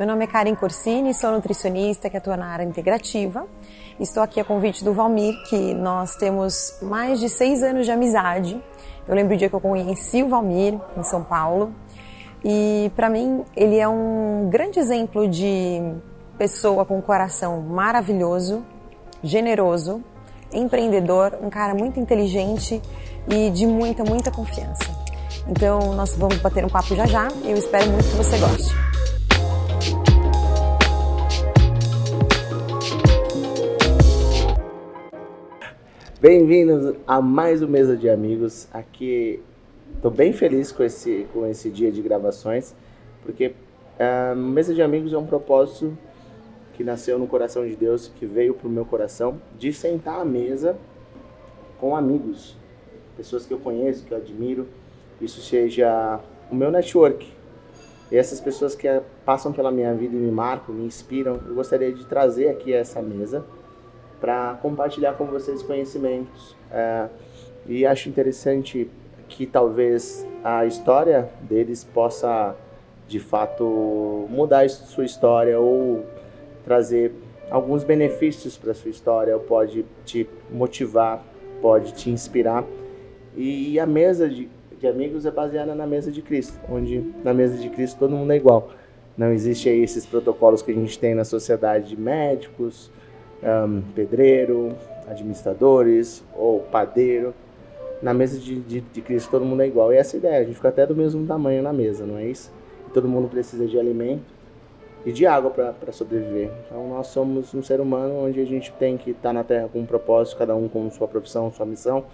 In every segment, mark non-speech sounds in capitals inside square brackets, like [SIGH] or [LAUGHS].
Meu nome é Karen Corsini, sou nutricionista que atua na área integrativa. Estou aqui a convite do Valmir, que nós temos mais de seis anos de amizade. Eu lembro o dia que eu conheci o Valmir em São Paulo. E para mim, ele é um grande exemplo de pessoa com um coração maravilhoso, generoso, empreendedor, um cara muito inteligente e de muita, muita confiança. Então, nós vamos bater um papo já já eu espero muito que você goste. Bem-vindos a mais um Mesa de Amigos. Aqui estou bem feliz com esse, com esse dia de gravações, porque uh, Mesa de Amigos é um propósito que nasceu no coração de Deus, que veio para o meu coração, de sentar à mesa com amigos, pessoas que eu conheço, que eu admiro. Isso seja o meu network. E essas pessoas que passam pela minha vida e me marcam, me inspiram, eu gostaria de trazer aqui essa mesa para compartilhar com vocês conhecimentos. É, e acho interessante que talvez a história deles possa, de fato, mudar sua história ou trazer alguns benefícios para sua história, ou pode te motivar, pode te inspirar. E, a mesa de, de amigos é baseada na mesa de Cristo, onde na mesa de Cristo todo mundo é igual. Não existe aí esses protocolos que a gente tem na sociedade de médicos, um, pedreiro, administradores ou padeiro. Na mesa de, de, de, Cristo todo mundo é igual. E essa é a ideia, a gente fica até do mesmo tamanho na mesa, não é isso? E todo mundo precisa de alimento e de água para sobreviver. Então nós somos um ser humano onde a gente tem que estar tá na Terra com um propósito, cada um com sua profissão, sua missão,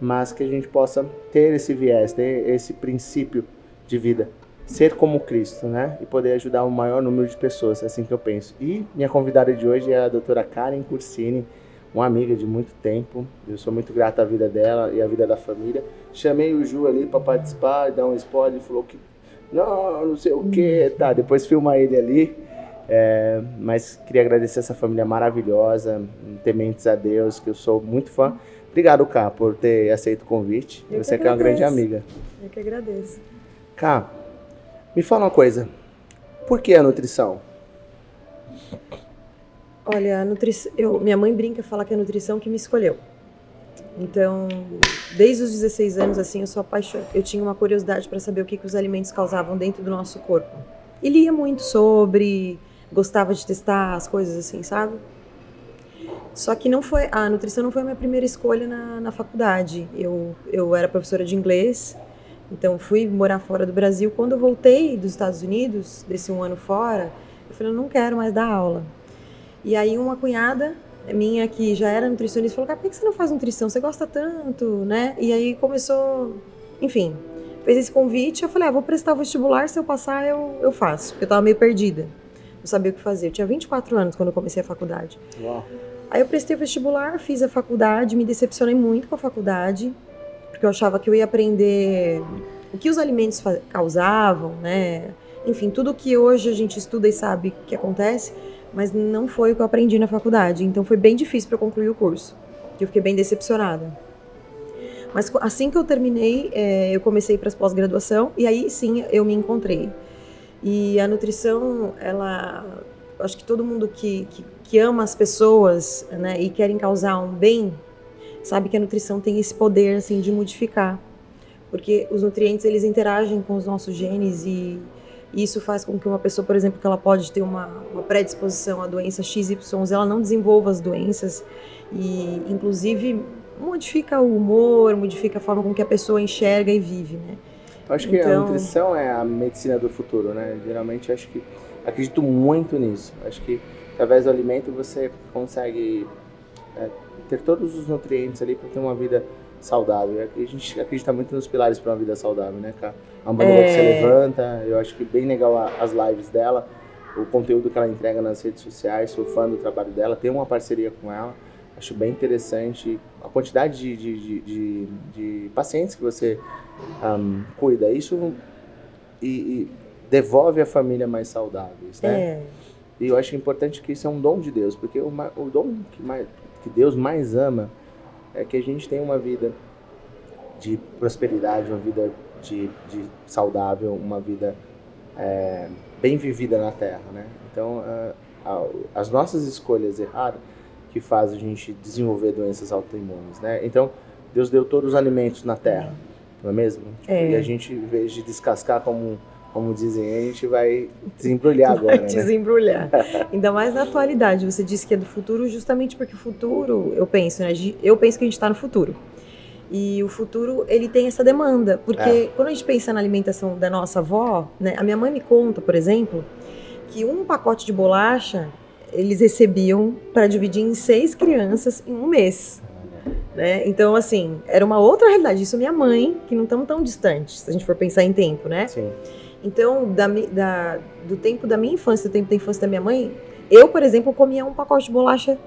mas que a gente possa ter esse viés, ter esse princípio de vida ser como Cristo, né? E poder ajudar o maior número de pessoas, é assim que eu penso. E minha convidada de hoje é a doutora Karen Cursini, uma amiga de muito tempo. Eu sou muito grato à vida dela e à vida da família. Chamei o Ju ali para participar, dar um spoiler, falou que não, não sei o que, tá. Depois filma ele ali. É, mas queria agradecer essa família maravilhosa, tementes a Deus, que eu sou muito fã. Obrigado, Cá, por ter aceito o convite. Eu Você que, que é uma grande amiga. Eu que agradeço. Cá, me fala uma coisa. Por que a nutrição? Olha, a nutrição, eu, minha mãe brinca fala que é a nutrição que me escolheu. Então, desde os 16 anos assim, eu sou apaixonada. Eu tinha uma curiosidade para saber o que, que os alimentos causavam dentro do nosso corpo. E lia muito sobre, gostava de testar as coisas assim, sabe? Só que não foi a nutrição não foi a minha primeira escolha na, na faculdade. Eu, eu era professora de inglês então fui morar fora do Brasil. Quando eu voltei dos Estados Unidos, desse um ano fora, eu falei, não quero mais dar aula. E aí uma cunhada minha que já era nutricionista falou, cara, por que você não faz nutrição? Você gosta tanto, né? E aí começou, enfim, fez esse convite. Eu falei, ah, vou prestar o vestibular, se eu passar eu, eu faço. Porque eu tava meio perdida, não sabia o que fazer. Eu tinha 24 anos quando eu comecei a faculdade. Uau. Aí eu prestei o vestibular, fiz a faculdade, me decepcionei muito com a faculdade porque eu achava que eu ia aprender o que os alimentos causavam, né? Enfim, tudo que hoje a gente estuda e sabe que acontece, mas não foi o que eu aprendi na faculdade. Então foi bem difícil para concluir o curso. Eu fiquei bem decepcionada. Mas assim que eu terminei, é, eu comecei para as pós-graduação e aí sim eu me encontrei. E a nutrição, ela, acho que todo mundo que, que, que ama as pessoas, né, e querem causar um bem sabe que a nutrição tem esse poder assim de modificar, porque os nutrientes eles interagem com os nossos genes e isso faz com que uma pessoa, por exemplo, que ela pode ter uma, uma predisposição à doença XYZ, ela não desenvolva as doenças e, inclusive, modifica o humor, modifica a forma com que a pessoa enxerga e vive, né? Eu acho que então... a nutrição é a medicina do futuro, né? Geralmente, acho que acredito muito nisso. Acho que através do alimento você consegue é, ter todos os nutrientes ali para ter uma vida saudável. A gente acredita muito nos pilares para uma vida saudável, né, cara? A Amanda é... que você levanta, eu acho que bem legal as lives dela, o conteúdo que ela entrega nas redes sociais, sou fã do trabalho dela, tem uma parceria com ela, acho bem interessante a quantidade de, de, de, de, pacientes que você um, cuida. Isso e, e, devolve a família mais saudáveis, né? É. E eu acho importante que isso é um dom de Deus, porque o, o dom que mais que Deus mais ama é que a gente tenha uma vida de prosperidade, uma vida de, de saudável, uma vida é, bem vivida na Terra, né? Então, as nossas escolhas erradas que fazem a gente desenvolver doenças autoimunes, né? Então, Deus deu todos os alimentos na Terra, não é mesmo? É. E a gente, em vez de descascar como como dizem, a gente vai desembrulhar agora. Vai né? desembrulhar. [LAUGHS] Ainda mais na atualidade. Você disse que é do futuro, justamente porque o futuro, eu penso, né? Eu penso que a gente está no futuro. E o futuro, ele tem essa demanda. Porque é. quando a gente pensa na alimentação da nossa avó, né? A minha mãe me conta, por exemplo, que um pacote de bolacha eles recebiam para dividir em seis crianças em um mês. Né? Então, assim, era uma outra realidade. Isso minha mãe, que não estamos tão distantes, se a gente for pensar em tempo, né? Sim. Então, da, da, do tempo da minha infância, do tempo da infância da minha mãe, eu, por exemplo, comia um pacote de bolacha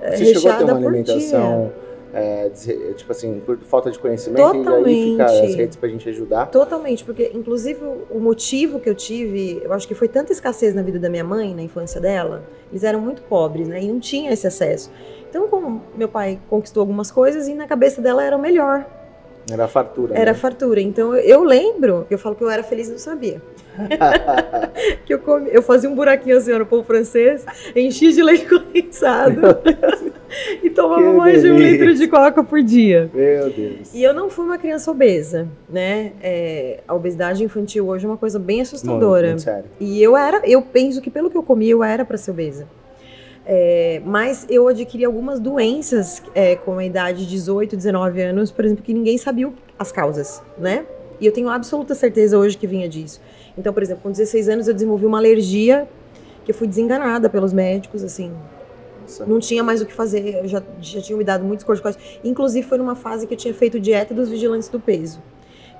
é, Você chegou a ter uma alimentação, é, tipo assim, por falta de conhecimento, Totalmente. e aí fica as redes pra gente ajudar? Totalmente, porque inclusive o motivo que eu tive, eu acho que foi tanta escassez na vida da minha mãe, na infância dela, eles eram muito pobres, né, e não tinha esse acesso. Então, como meu pai conquistou algumas coisas e na cabeça dela era o melhor, era fartura. Era né? fartura. Então eu lembro, eu falo que eu era feliz e não sabia. [LAUGHS] que eu, comi, eu fazia um buraquinho assim no pão francês, enchia de leite condensado [LAUGHS] e tomava mais de um litro de coca por dia. Meu Deus. E eu não fui uma criança obesa, né? É, a obesidade infantil hoje é uma coisa bem assustadora. Muito, muito sério. E eu era, eu penso que pelo que eu comi, eu era para ser obesa. É, mas eu adquiri algumas doenças é, com a idade de 18, 19 anos, por exemplo, que ninguém sabia as causas, né? E eu tenho absoluta certeza hoje que vinha disso. Então, por exemplo, com 16 anos eu desenvolvi uma alergia que eu fui desenganada pelos médicos, assim. Nossa. Não tinha mais o que fazer, eu já, já tinha me dado muitos corticoides. Inclusive, foi numa fase que eu tinha feito dieta dos vigilantes do peso.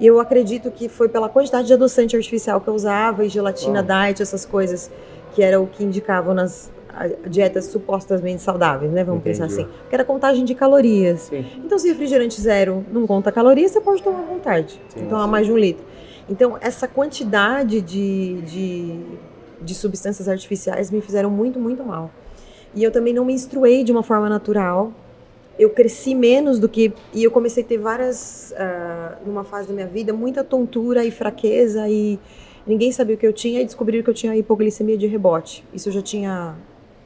E eu acredito que foi pela quantidade de adoçante artificial que eu usava e gelatina oh. diet, essas coisas que era o que indicavam nas, dietas supostamente saudáveis, né? Vamos Entendi. pensar assim. Que era contagem de calorias. Sim. Então, se refrigerante zero não conta calorias, você pode tomar à vontade. Sim, tomar sim. mais de um litro. Então, essa quantidade de, de, de substâncias artificiais me fizeram muito, muito mal. E eu também não me instruei de uma forma natural. Eu cresci menos do que. E eu comecei a ter várias. Uh, numa fase da minha vida, muita tontura e fraqueza. E ninguém sabia o que eu tinha. E descobriram que eu tinha hipoglicemia de rebote. Isso eu já tinha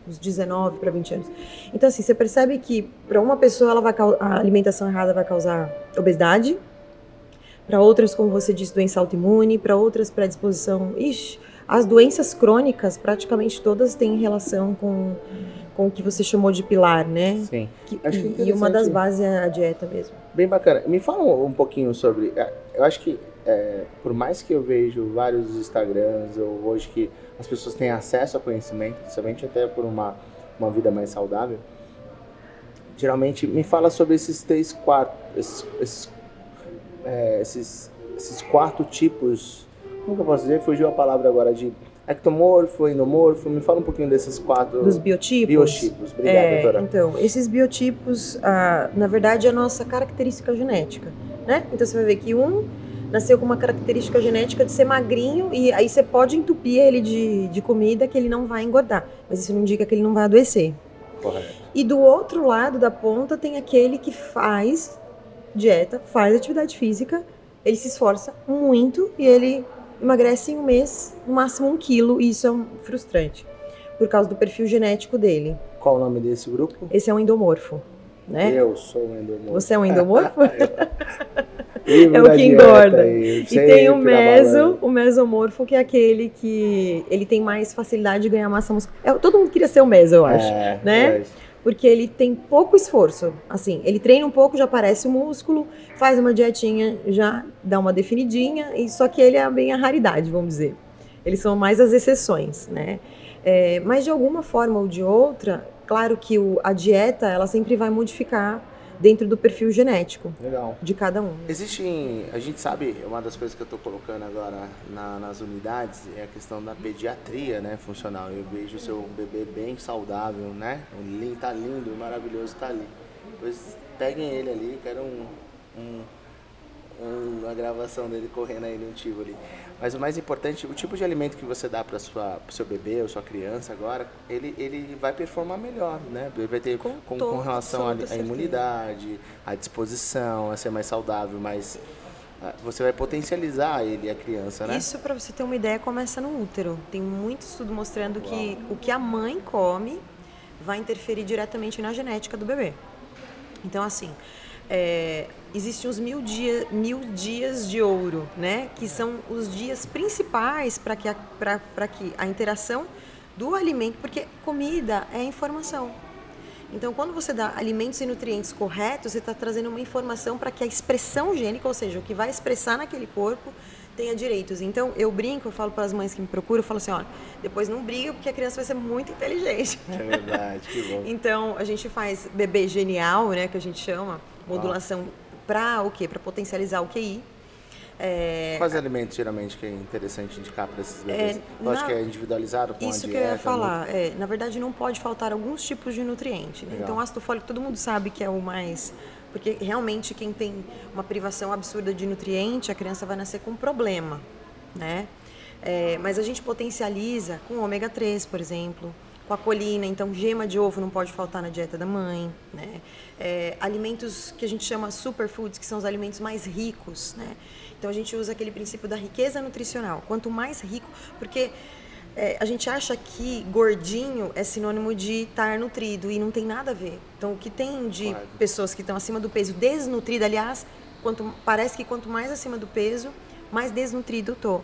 uns 19 para 20 anos. Então, assim, você percebe que para uma pessoa ela vai a alimentação errada vai causar obesidade, para outras, como você disse, doença autoimune, para outras, predisposição. Ixi, as doenças crônicas, praticamente todas têm relação com, com o que você chamou de pilar, né? Sim. Que, e, e uma das bases é a dieta mesmo. Bem bacana. Me fala um pouquinho sobre. É, eu acho que, é, por mais que eu vejo vários Instagrams, ou hoje que as pessoas têm acesso a conhecimento, principalmente até por uma, uma vida mais saudável. Geralmente, me fala sobre esses três, quatro, esses, esses, é, esses, esses quatro tipos, como que eu posso dizer? Fugiu a palavra agora de ectomorfo, endomorfo, me fala um pouquinho desses quatro... Dos biotipos? Biotipos, obrigada, é, doutora. Então, esses biotipos, ah, na verdade, é a nossa característica genética, né? Então, você vai ver que um nasceu com uma característica genética de ser magrinho e aí você pode entupir ele de, de comida que ele não vai engordar, mas isso não indica que ele não vai adoecer. Correto. E do outro lado da ponta tem aquele que faz dieta, faz atividade física, ele se esforça muito e ele emagrece em um mês, no máximo um quilo, e isso é frustrante, por causa do perfil genético dele. Qual o nome desse grupo? Esse é um endomorfo. Né? Eu sou um endomorfo. Você é um endomorfo? [LAUGHS] [LAUGHS] é o que engorda. E tem o meso, o mesomorfo, que é aquele que ele tem mais facilidade de ganhar massa muscular. É, todo mundo queria ser o meso, eu acho, é, né? É. Porque ele tem pouco esforço. Assim, ele treina um pouco, já aparece o músculo, faz uma dietinha, já dá uma definidinha, e só que ele é bem a raridade, vamos dizer. Eles são mais as exceções, né? É, mas de alguma forma ou de outra, claro que o, a dieta, ela sempre vai modificar dentro do perfil genético Legal. de cada um. Existe, a gente sabe, uma das coisas que eu estou colocando agora na, nas unidades é a questão da pediatria, né, funcional. Eu vejo o seu bebê bem saudável, né? O lindo, tá lindo, maravilhoso, tá ali. Pois peguem ele ali, quero um, um uma gravação dele correndo aí no Tivoli. Mas o mais importante, o tipo de alimento que você dá para o seu bebê ou sua criança agora, ele, ele vai performar melhor, né? Ele vai ter com, com, com relação à imunidade, à disposição, a ser mais saudável, mais, ah, você vai potencializar ele, a criança, né? Isso, para você ter uma ideia, começa no útero. Tem muito estudo mostrando Uau. que o que a mãe come vai interferir diretamente na genética do bebê. Então, assim, é, existem os mil, dia, mil dias de ouro, né? Que são os dias principais para que, a, que a interação do alimento, porque comida é informação. Então, quando você dá alimentos e nutrientes corretos, você está trazendo uma informação para que a expressão gênica, ou seja, o que vai expressar naquele corpo, tenha direitos. Então, eu brinco, eu falo para as mães que me procuram, eu falo assim, olha, depois não briga porque a criança vai ser muito inteligente. É verdade, que bom. então, a gente faz bebê genial, né, que a gente chama, modulação para o quê? Para potencializar o QI. É, Quais alimentos geralmente que é interessante indicar para esses bebês? É, Lógico que é individualizado com Isso a dieta, que eu ia falar. É, na verdade, não pode faltar alguns tipos de nutriente. Né? Então, ácido fólico, todo mundo sabe que é o mais... Porque realmente quem tem uma privação absurda de nutriente, a criança vai nascer com um problema, né? É, mas a gente potencializa com ômega 3, por exemplo, com a colina, então gema de ovo não pode faltar na dieta da mãe, né? É, alimentos que a gente chama superfoods, que são os alimentos mais ricos, né? Então a gente usa aquele princípio da riqueza nutricional. Quanto mais rico, porque é, a gente acha que gordinho é sinônimo de estar nutrido e não tem nada a ver. Então o que tem de claro. pessoas que estão acima do peso desnutrida, aliás, quanto, parece que quanto mais acima do peso, mais desnutrido eu tô.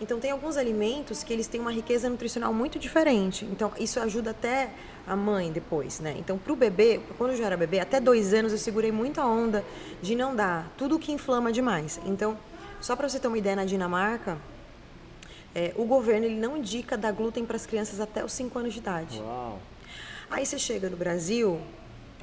Então tem alguns alimentos que eles têm uma riqueza nutricional muito diferente. Então isso ajuda até a mãe depois, né? Então para o bebê, quando eu já era bebê, até dois anos eu segurei muita onda de não dar tudo que inflama demais. Então só para você ter uma ideia, na Dinamarca, é, o governo ele não indica dar glúten para as crianças até os 5 anos de idade. Uau. Aí você chega no Brasil,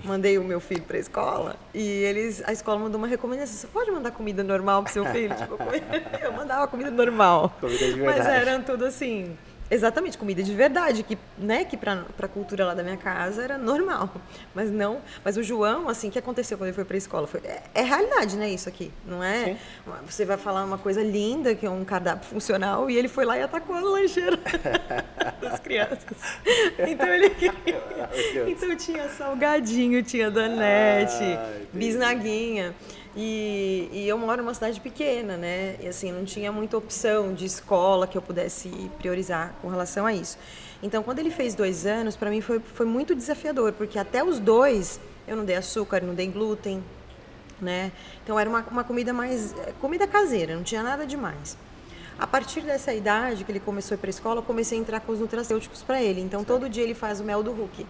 mandei o meu filho para a escola e eles, a escola mandou uma recomendação. Você pode mandar comida normal para seu filho? tipo, [LAUGHS] eu mandava comida normal. Comida. Mas eram tudo assim Exatamente, comida de verdade, que, né, que pra, pra cultura lá da minha casa era normal. Mas não. Mas o João, assim, o que aconteceu quando ele foi pra escola? Foi, é, é realidade, né, isso aqui. Não é? Sim. Você vai falar uma coisa linda, que é um cardápio funcional, e ele foi lá e atacou a lancheira [LAUGHS] das crianças. Então ele. [LAUGHS] [LAUGHS] então tinha salgadinho, tinha donete, ah, bisnaguinha. E, e, eu moro numa cidade pequena, né? E assim, não tinha muita opção de escola que eu pudesse priorizar com relação a isso. Então, quando ele fez dois anos, para mim foi, foi muito desafiador, porque até os dois eu não dei açúcar, não dei glúten, né? Então, era uma, uma comida mais. comida caseira, não tinha nada demais. A partir dessa idade que ele começou a ir para a escola, eu comecei a entrar com os nutracêuticos para ele. Então, todo dia ele faz o mel do Hulk.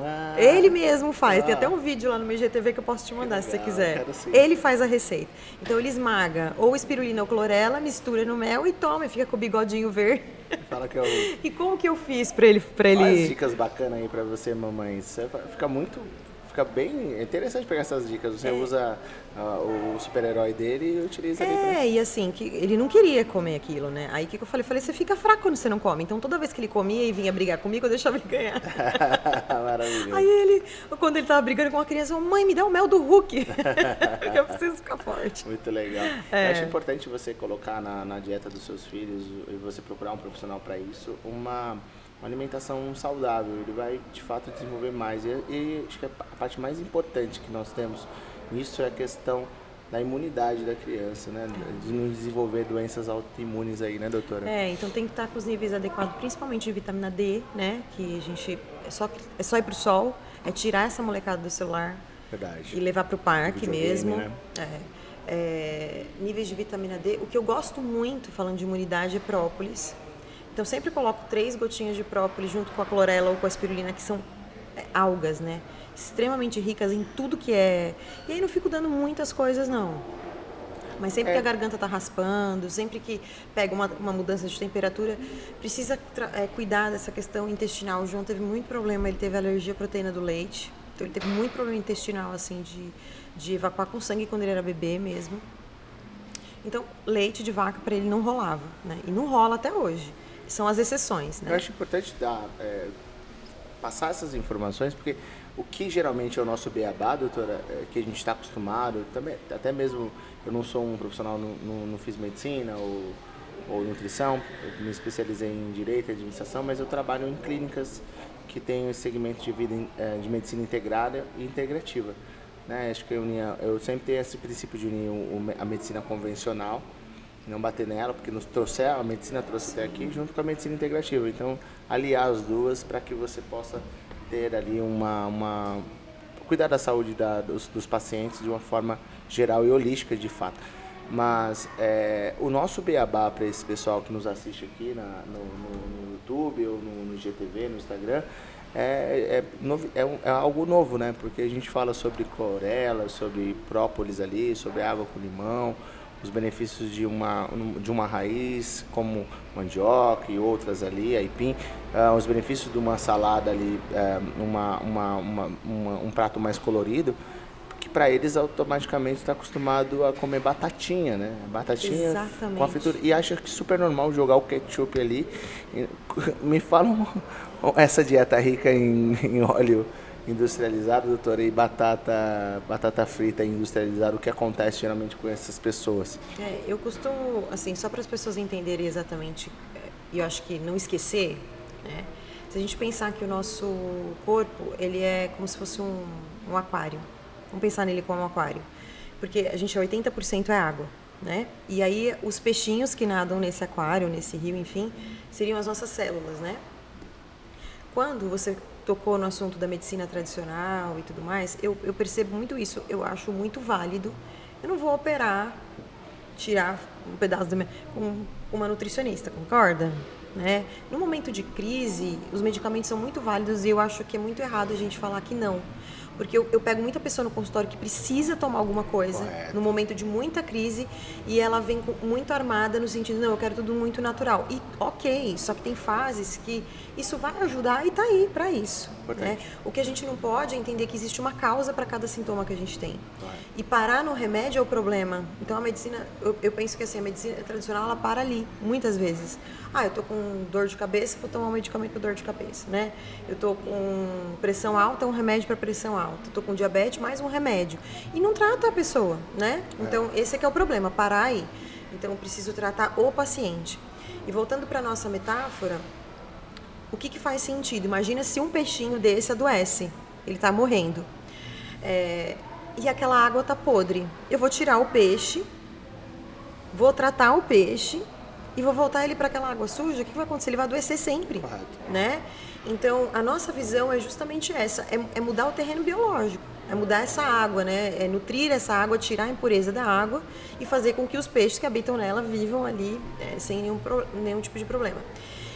Ah, ele mesmo faz. Ah, Tem até um vídeo lá no meu IGTV que eu posso te mandar se você quiser. Ele faz a receita. Então ele esmaga ou espirulina ou clorela, mistura no mel e toma, e fica com o bigodinho verde. Fala que eu... [LAUGHS] e como que eu fiz para ele para ele? Olha dicas bacanas aí para você, mamãe. Você fica muito fica bem interessante pegar essas dicas. Você é. usa uh, o super-herói dele e utiliza é, ali. É, e assim, que ele não queria comer aquilo, né? Aí o que, que eu falei? falei, você fica fraco quando você não come. Então toda vez que ele comia e vinha brigar comigo, eu deixava ele ganhar. [LAUGHS] Maravilhoso. Aí ele, quando ele tava brigando com a criança, mãe, me dá o mel do Hulk. [LAUGHS] eu preciso ficar forte. Muito legal. É. Eu acho importante você colocar na, na dieta dos seus filhos e você procurar um profissional para isso, uma uma alimentação saudável, ele vai de fato desenvolver mais. E, e, acho que a parte mais importante que nós temos nisso é a questão da imunidade da criança, né? De não desenvolver doenças autoimunes aí, né, doutora? É, então tem que estar com os níveis adequados, principalmente de vitamina D, né? Que a gente é só, é só ir pro sol, é tirar essa molecada do celular. Verdade. E levar pro parque mesmo. Né? É, é, níveis de vitamina D. O que eu gosto muito, falando de imunidade, é própolis. Então sempre coloco três gotinhas de própolis junto com a clorela ou com a espirulina, que são é, algas, né? Extremamente ricas em tudo que é. E aí não fico dando muitas coisas, não. Mas sempre é. que a garganta tá raspando, sempre que pega uma, uma mudança de temperatura, precisa é, cuidar dessa questão intestinal. O João teve muito problema, ele teve alergia à proteína do leite. Então ele teve muito problema intestinal, assim, de, de evacuar com sangue quando ele era bebê mesmo. Então, leite de vaca para ele não rolava, né? E não rola até hoje são as exceções. Né? Eu acho importante dar, é, passar essas informações, porque o que geralmente é o nosso beabá, doutora, é, que a gente está acostumado, também, até mesmo eu não sou um profissional, não, não, fiz medicina ou, ou nutrição, eu me especializei em direito e administração, mas eu trabalho em clínicas que têm esse segmento de vida é, de medicina integrada e integrativa. né? Acho que eu, unia, eu sempre tenho esse princípio de unir a medicina convencional, não bater nela, porque nos trouxe a medicina trouxe aqui junto com a medicina integrativa. Então, aliar as duas para que você possa ter ali uma, uma cuidar da saúde da, dos, dos pacientes de uma forma geral e holística de fato. Mas é, o nosso beabá para esse pessoal que nos assiste aqui na, no, no, no, YouTube ou no, no GTV, no Instagram, é, é, é, é, algo novo, né? Porque a gente fala sobre clorela, sobre própolis ali, sobre água com limão, os benefícios de uma, de uma raiz como mandioca e outras ali, aipim, uh, os benefícios de uma salada ali, uh, uma, uma, uma, um prato mais colorido, que para eles automaticamente está acostumado a comer batatinha, né? Batatinha Exatamente. com a fritura. E acha que super normal jogar o ketchup ali. [LAUGHS] Me falam essa dieta rica em, em óleo industrializado, doutora, e batata, batata frita industrializada, o que acontece geralmente com essas pessoas? É, eu costumo, assim, só para as pessoas entenderem exatamente, e eu acho que não esquecer, né? Se a gente pensar que o nosso corpo, ele é como se fosse um, um aquário. Vamos pensar nele como um aquário. Porque a gente é 80% é água, né? E aí os peixinhos que nadam nesse aquário, nesse rio, enfim, seriam as nossas células, né? Quando você tocou no assunto da medicina tradicional e tudo mais, eu, eu percebo muito isso. Eu acho muito válido. Eu não vou operar, tirar um pedaço da minha, com uma nutricionista, concorda? Né? No momento de crise, os medicamentos são muito válidos e eu acho que é muito errado a gente falar que não. Porque eu, eu pego muita pessoa no consultório que precisa tomar alguma coisa Correto. no momento de muita crise e ela vem muito armada no sentido, não, eu quero tudo muito natural. E ok, só que tem fases que isso vai ajudar e tá aí para isso. Né? O que a gente não pode é entender que existe uma causa para cada sintoma que a gente tem. E parar no remédio é o problema. Então a medicina, eu, eu penso que assim, a medicina tradicional ela para ali, muitas vezes. Ah, eu tô com dor de cabeça, vou tomar um medicamento para dor de cabeça, né? Eu tô com pressão alta, um remédio para pressão alta. Eu tô com diabetes, mais um remédio. E não trata a pessoa, né? É. Então, esse é que é o problema, parar aí. Então, eu preciso tratar o paciente. E voltando para nossa metáfora, o que, que faz sentido? Imagina se um peixinho desse adoece, ele está morrendo. É, e aquela água tá podre. Eu vou tirar o peixe, vou tratar o peixe e vou voltar ele para aquela água suja, o que vai acontecer? Ele vai adoecer sempre, Correto. né? Então, a nossa visão é justamente essa, é, é, mudar o terreno biológico, é mudar essa água, né? É nutrir essa água, tirar a impureza da água e fazer com que os peixes que habitam nela vivam ali é, sem nenhum, nenhum tipo de problema.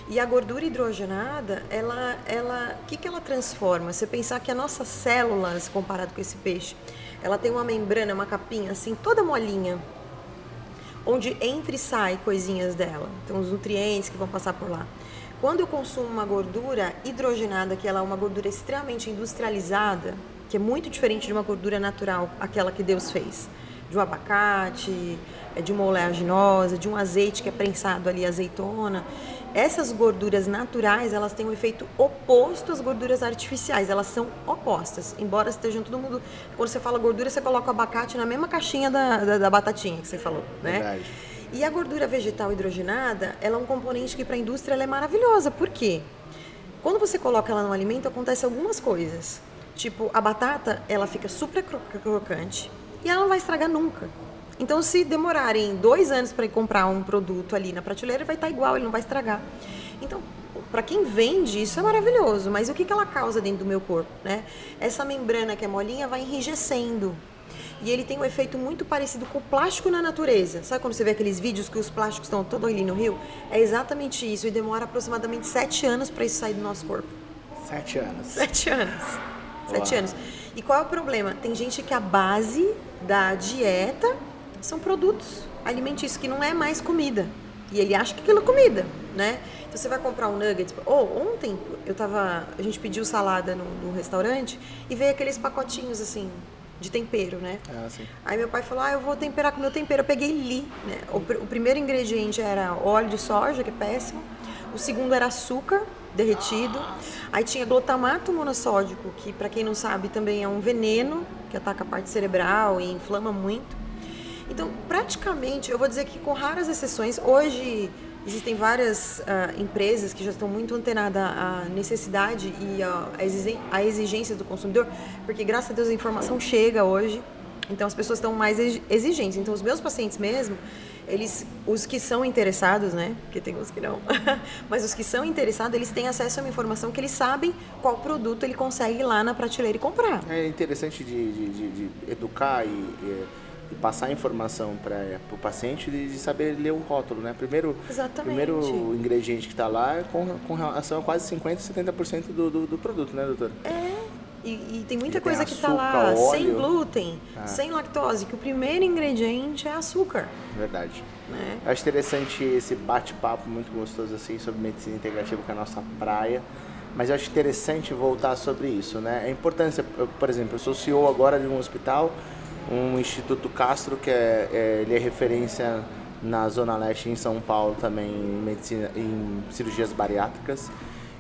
E a gordura hidrogenada, ela, ela, o que, que ela transforma? Você pensar que as nossas células, comparado com esse peixe, ela tem uma membrana, uma capinha assim, toda molinha, onde entra e sai coisinhas dela. Então, os nutrientes que vão passar por lá. Quando eu consumo uma gordura hidrogenada, que ela é uma gordura extremamente industrializada, que é muito diferente de uma gordura natural, aquela que Deus fez, de um abacate, é de uma oleaginosa, de um azeite que é prensado ali, azeitona. Essas gorduras naturais, elas têm um efeito oposto às gorduras artificiais, elas são opostas, embora estejam todo mundo... Quando você fala gordura, você coloca o abacate na mesma caixinha da, da, da batatinha que você falou, né? Verdade. E a gordura vegetal hidrogenada, ela é um componente que para a indústria é maravilhosa, por quê? Quando você coloca ela no alimento, acontece algumas coisas. Tipo, a batata, ela fica super crocante e ela não vai estragar nunca. Então, se demorarem dois anos para comprar um produto ali na prateleira, vai estar tá igual, ele não vai estragar. Então, para quem vende, isso é maravilhoso. Mas o que, que ela causa dentro do meu corpo? Né? Essa membrana que é molinha vai enrijecendo. E ele tem um efeito muito parecido com o plástico na natureza. Sabe quando você vê aqueles vídeos que os plásticos estão todos ali no rio? É exatamente isso. E demora aproximadamente sete anos para isso sair do nosso corpo. Sete anos. Sete anos. Sete anos. E qual é o problema? Tem gente que a base da dieta são produtos alimentícios que não é mais comida. E ele acha que aquilo é comida, né? Então você vai comprar um nugget. Oh, ontem eu tava. A gente pediu salada no, no restaurante e veio aqueles pacotinhos assim, de tempero, né? Ah, Aí meu pai falou: Ah, eu vou temperar com meu tempero. Eu peguei li, né? O, o, primeiro ingrediente era óleo de soja, que é péssimo. O segundo era açúcar derretido. Aí tinha glutamato monossódico, que para quem não sabe também é um veneno que ataca a parte cerebral e inflama muito. Então, praticamente, eu vou dizer que com raras exceções, hoje existem várias uh, empresas que já estão muito antenadas à necessidade e à exigência do consumidor, porque graças a Deus a informação chega hoje, então as pessoas estão mais exigentes. Então os meus pacientes mesmo, eles, os que são interessados, né? Porque tem uns que não, [LAUGHS] mas os que são interessados, eles têm acesso a uma informação que eles sabem qual produto ele consegue ir lá na prateleira e comprar. É interessante de, de, de, de educar e, e e passar a informação para o paciente de, de, saber ler o rótulo, né? Primeiro, Exatamente. primeiro ingrediente que está lá é com, com relação a quase 50%, 70% do, do, do produto, né, doutora? É, e, e tem muita e coisa tem que está lá óleo. sem glúten, ah. sem lactose, que o primeiro ingrediente é açúcar. Verdade. Né? Acho interessante esse bate-papo muito gostoso assim sobre medicina integrativa com a nossa praia. Mas eu acho interessante voltar sobre isso, né? A importância, por exemplo, eu sou CEO agora de um hospital um Instituto Castro, que é, é, ele é referência na Zona Leste em São Paulo também em, medicina, em cirurgias bariátricas.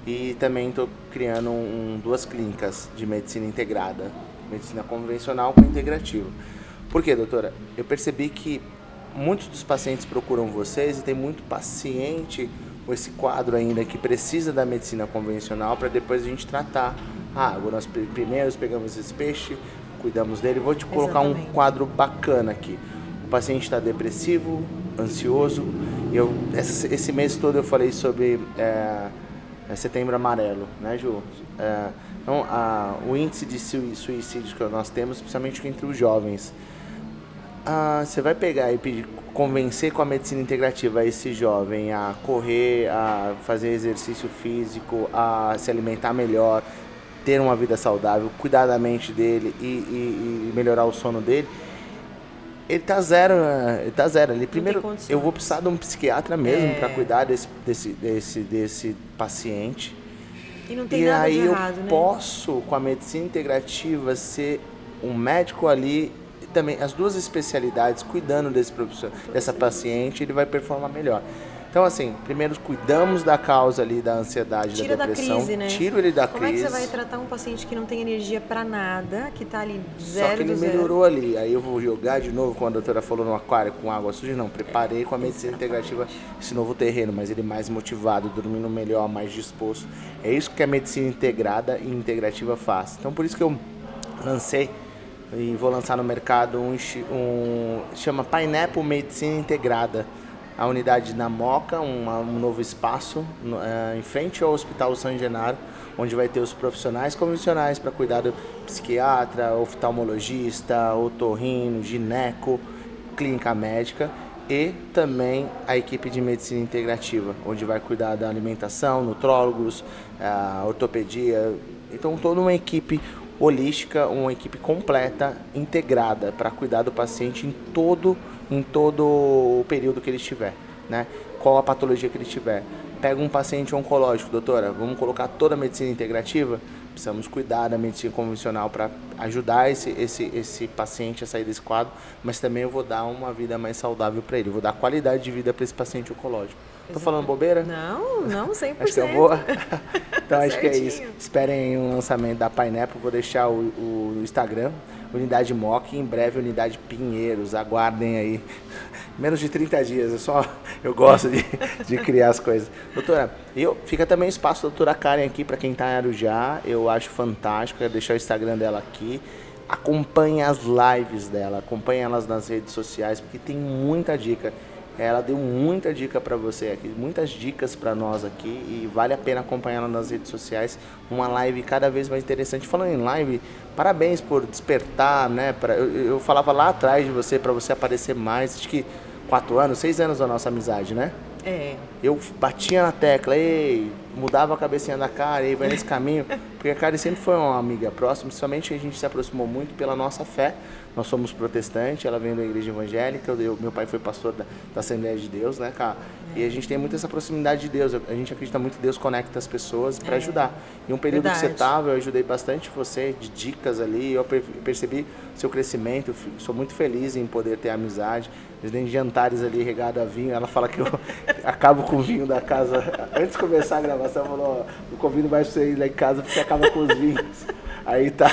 E também estou criando um, duas clínicas de medicina integrada, medicina convencional com integrativa. Por quê, doutora? Eu percebi que muitos dos pacientes procuram vocês e tem muito paciente com esse quadro ainda que precisa da medicina convencional para depois a gente tratar. Ah, nós primeiro pegamos esse peixe, cuidamos dele. Vou te colocar Exatamente. um quadro bacana aqui. O paciente está depressivo, ansioso. Eu, esse, esse, mês todo eu falei sobre é, é setembro amarelo, né, Ju? É, então, a, o índice de suicídio que nós temos, principalmente entre os jovens. Ah, você vai pegar e pedir, convencer com a medicina integrativa esse jovem a correr, a fazer exercício físico, a se alimentar melhor, ter uma vida saudável, cuidar da mente dele e, e, e melhorar o sono dele, ele tá zero, né? ele tá zero. Ele primeiro, eu vou precisar de um psiquiatra mesmo é. para cuidar desse, desse, desse, desse paciente. E não tem e nada aí de errado, eu né? posso, com a medicina integrativa, ser um médico ali e também as duas especialidades cuidando desse dessa paciente, ele vai performar melhor. Então, assim, primeiro cuidamos da causa ali da ansiedade, Tira da depressão. Da crise, né? Tiro ele da Como crise. Como é que você vai tratar um paciente que não tem energia para nada, que tá ali zero Só que ele melhorou zero. ali. Aí eu vou jogar de novo, como a doutora falou, no aquário com água suja. Não, preparei com a medicina integrativa esse novo terreno, mas ele mais motivado, dormindo melhor, mais disposto. É isso que a medicina integrada e integrativa faz. Então, por isso que eu lancei e vou lançar no mercado um, um chama Pineapple Medicina Integrada a unidade na Moca, um, um novo espaço é, em frente ao Hospital São Genaro, onde vai ter os profissionais convencionais para cuidar do psiquiatra, oftalmologista, otorrino, gineco, clínica médica e também a equipe de medicina integrativa, onde vai cuidar da alimentação, nutrólogos, a ortopedia, então toda uma equipe holística, uma equipe completa, integrada para cuidar do paciente em todo o em todo o período que ele estiver, né? Qual a patologia que ele tiver. Pega um paciente oncológico, doutora, vamos colocar toda a medicina integrativa? Precisamos cuidar da medicina convencional para ajudar esse, esse, esse paciente a sair desse quadro, mas também eu vou dar uma vida mais saudável para ele, eu vou dar qualidade de vida para esse paciente oncológico. Estou falando bobeira? Não, não, 100%. [LAUGHS] acho que é boa. [LAUGHS] então acho que é isso. Esperem um lançamento da Pineapple, vou deixar o, o Instagram, Unidade Mock, em breve Unidade Pinheiros, aguardem aí. [LAUGHS] Menos de 30 dias, eu só eu gosto de, [LAUGHS] de criar as coisas. Doutora, eu, fica também espaço da doutora Karen aqui para quem está em Arujá, eu acho fantástico, quero deixar o Instagram dela aqui. Acompanhe as lives dela, acompanhe elas nas redes sociais, porque tem muita dica. Ela deu muita dica para você aqui, muitas dicas para nós aqui e vale a pena acompanhar ela nas redes sociais. Uma live cada vez mais interessante. Falando em live, parabéns por despertar, né? Pra, eu, eu falava lá atrás de você para você aparecer mais. Acho que quatro anos, seis anos da nossa amizade, né? É. Eu batia na tecla, ei, mudava a cabecinha da cara, e vai nesse caminho. Porque a Karen sempre foi uma amiga próxima, principalmente a gente se aproximou muito pela nossa fé. Nós somos protestantes, ela vem da igreja evangélica, eu, meu pai foi pastor da, da Assembleia de Deus, né, cara? E a gente tem muito essa proximidade de Deus. A gente acredita muito que Deus conecta as pessoas para é. ajudar. Em um período Verdade. que você estava, eu ajudei bastante você de dicas ali. Eu percebi seu crescimento. Sou muito feliz em poder ter amizade. Eles jantares ali regado a vinho. Ela fala que eu [LAUGHS] acabo com o vinho da casa. Antes de começar a gravação, falou: não convido mais você ir lá em casa porque acaba com os vinhos. Aí tá,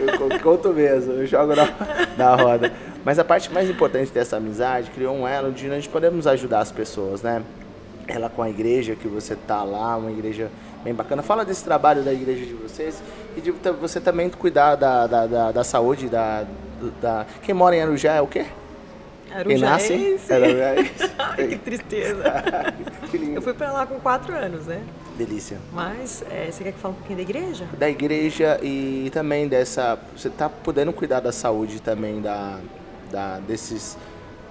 eu conto mesmo, eu jogo na, na roda. Mas a parte mais importante dessa amizade criou um elo de nós podemos ajudar as pessoas, né? ela com a igreja que você tá lá, uma igreja bem bacana. Fala desse trabalho da igreja de vocês e de você também cuidar da, da, da, da saúde da, da. Quem mora em Arujá é o quê? Quem nasce? [LAUGHS] Ai, que tristeza. [LAUGHS] que lindo. Eu fui pra lá com quatro anos, né? Delícia. Mas é, você quer que fale um pouquinho da igreja? Da igreja e também dessa. Você tá podendo cuidar da saúde também da, da desses.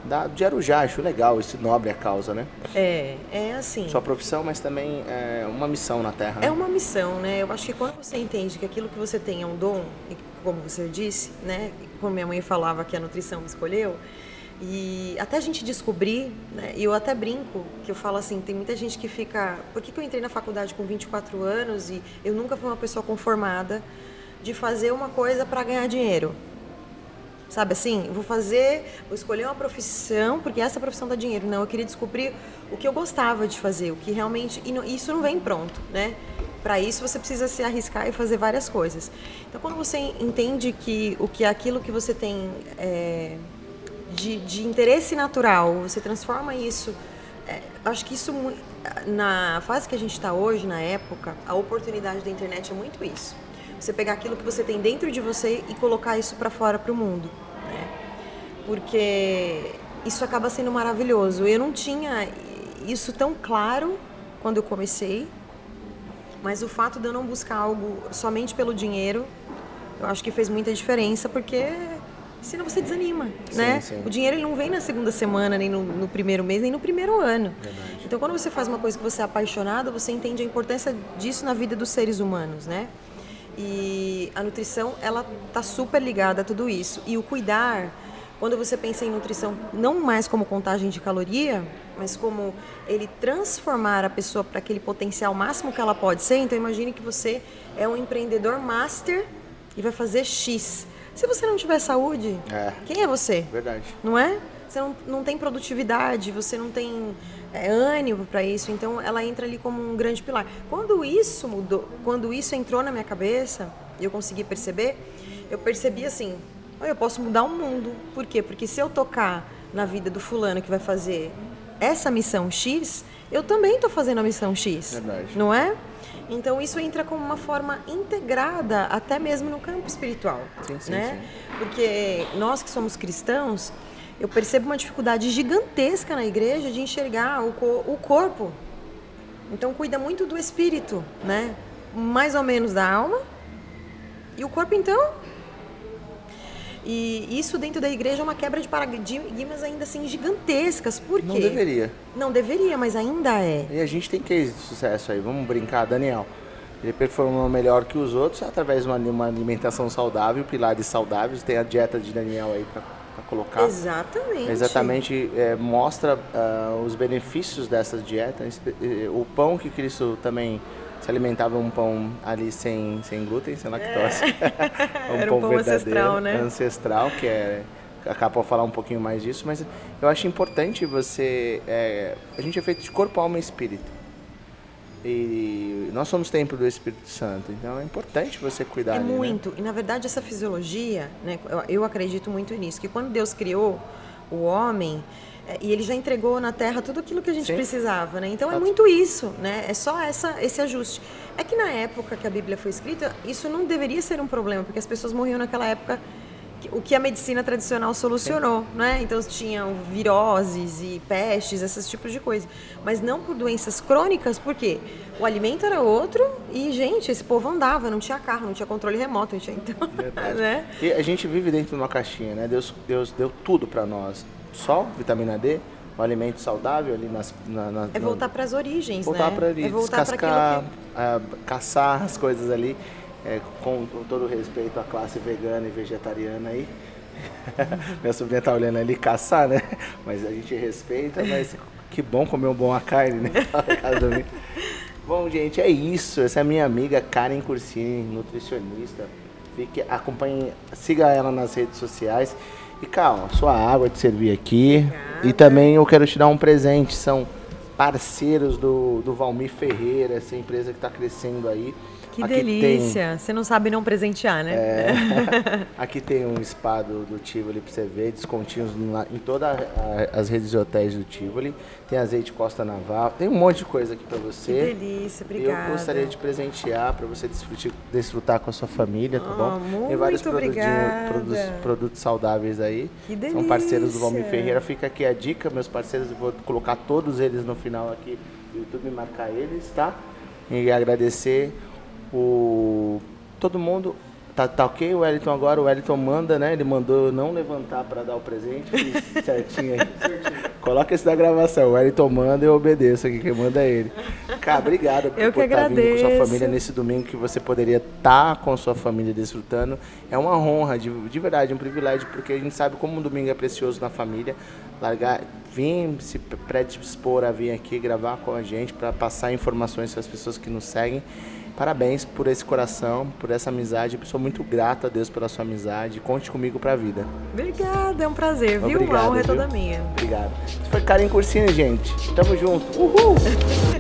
Da, de Arujá, acho legal, esse nobre a causa, né? É, é assim. Sua profissão, mas também é uma missão na Terra. né? É uma missão, né? Eu acho que quando você entende que aquilo que você tem é um dom, e como você disse, né? Como minha mãe falava que a nutrição me escolheu, e até a gente descobrir, né? E eu até brinco, que eu falo assim, tem muita gente que fica... Por que, que eu entrei na faculdade com 24 anos e eu nunca fui uma pessoa conformada de fazer uma coisa para ganhar dinheiro? Sabe assim, vou fazer, vou escolher uma profissão, porque essa profissão dá dinheiro. Não, eu queria descobrir o que eu gostava de fazer, o que realmente. E não- isso não vem pronto, né? Para isso você precisa se arriscar e fazer várias coisas. Então, quando você entende que o que é aquilo que você tem é, de, de interesse natural, você transforma isso. é, acho que isso, na fase que a gente está hoje, na época, a oportunidade da internet é muito isso. Você pegar aquilo que você tem dentro de você e colocar isso para fora para o mundo, né? Porque isso acaba sendo maravilhoso. Eu não tinha isso tão claro quando eu comecei, mas o fato de eu não buscar algo somente pelo dinheiro, eu acho que fez muita diferença, porque senão você desanima, Sim, né? sim. O dinheiro ele não vem na segunda semana, nem no, no primeiro mês, nem no primeiro ano. Verdade. Então, quando você faz uma coisa que você é apaixonado, você entende a importância disso na vida dos seres humanos, né? E a nutrição, ela tá super ligada a tudo isso. E o cuidar, quando você pensa em nutrição, não mais como contagem de caloria, mas como ele transformar a pessoa para aquele potencial máximo que ela pode ser. Então, imagine que você é um empreendedor master e vai fazer X. Se você não tiver saúde, É. quem é você? Verdade. não é? Você não, não tem produtividade, você não tem é, ânimo para isso, então ela entra ali como um grande pilar. Quando isso mudou, quando isso entrou na minha cabeça e eu consegui perceber, eu percebi assim, "Olha, eu posso mudar o mundo. Por quê? Porque se eu tocar na vida do fulano que vai fazer essa missão X, eu também estou fazendo a missão X, Verdade. não é? Então isso entra como uma forma integrada até mesmo no campo espiritual, Sim, sim, né? Porque nós que somos cristãos, eu percebo uma dificuldade gigantesca na igreja de enxergar o, co- o corpo. Então cuida muito do espírito, né? Mais ou menos da alma. E o corpo então? E isso dentro da igreja é uma quebra de paradigmas ainda assim gigantescas. Por quê? Não deveria. Não deveria, mas ainda é. E a gente tem case de sucesso aí, vamos brincar, Daniel. Ele performou melhor que os outros através de uma, uma alimentação saudável, pilares saudáveis. Tem a dieta de Daniel aí para colocar. Exatamente. Exatamente, é, mostra ah, os benefícios dessa dieta. Eh, O pão que Cristo também se alimentava um pão ali sem, sem glúten, sem lactose. [LAUGHS] Era um pão ancestral, né? Ancestral, que é. Acaba de falar um pouquinho mais disso, mas eu acho importante você. é, a gente é feito de corpo, alma e espírito. E nós somos templo do Espírito Santo, então é importante você cuidar É ali, né? muito. E na verdade essa fisiologia, né, eu, acredito muito nisso, que quando Deus criou o homem, é, e ele já entregou na terra tudo aquilo que a gente Sim. precisava, né? Então é muito isso, né? É só essa, esse ajuste. É que na época que a Bíblia foi escrita, isso não deveria ser um problema, porque as pessoas morriam naquela época o que a medicina tradicional solucionou, né? Então tinham viroses e pestes, esses tipos de coisa. Mas não por doenças crônicas, porque o alimento era outro e, gente, esse povo andava, não tinha carro, não tinha controle remoto, não tinha então, [LAUGHS] Verdade. né? E a gente vive dentro de uma caixinha, né? Deus, Deus deu tudo para nós. Sol, vitamina D, um alimento saudável ali nas... Na, na- É voltar para as origens, voltar né? para ali, é voltar para descascar, ah, caçar as coisas ali, é, com, com todo respeito à classe vegana e vegetariana aí. [LAUGHS] Minha sobrinha tá olhando ali caçar, né? Mas a gente respeita, mas que bom comer um bom a carne, né? [LAUGHS] Bom, gente, é isso. Essa é a minha amiga Karen Cursini, nutricionista. Fique, acompanhe, siga ela nas redes sociais. E calma, sua água de servir aqui. Obrigada. E também eu quero te dar um presente. São parceiros do, do Valmir Ferreira, essa empresa que está crescendo aí. Que aqui delícia! Tem... Você não sabe não presentear, né? É... [LAUGHS] aqui tem um spa do, do Tivoli para você ver, descontinhos na, em todas as redes de hotéis do Tivoli. Tem azeite Costa Naval, tem um monte de coisa aqui para você. Que delícia, obrigada. Eu gostaria de presentear para você desfrutar, desfrutar com a sua família, tá bom? Oh, tem vários produtos, produtos, saudáveis aí. Que delícia! São parceiros do Valmir Ferreira. Fica aqui a dica, meus parceiros, eu vou colocar todos eles no final aqui do YouTube, marcar eles, tá? E agradecer o todo mundo tá, tá ok o Wellington agora, o Wellington manda, né? Ele mandou não levantar para dar o presente, [LAUGHS] certinho aí. Coloca esse da gravação, o Wellington manda e eu obedeço aqui, quem manda é ele. Cara, obrigado por, por estar tá vindo com sua família nesse domingo que você poderia estar tá com sua família desfrutando. É uma honra, de, de verdade, um privilégio, porque a gente sabe como um domingo é precioso na família. Largar, vir se predispor a vir aqui gravar com a gente para passar informações para as pessoas que nos seguem. Parabéns por esse coração, por essa amizade. Eu sou muito grato a Deus pela sua amizade. Conte comigo pra vida. Obrigada, é um prazer, viu? Obrigado, Uma honra é toda minha. Obrigado. Isso foi Karen Cursini, gente. Tamo junto. Uhul! [LAUGHS]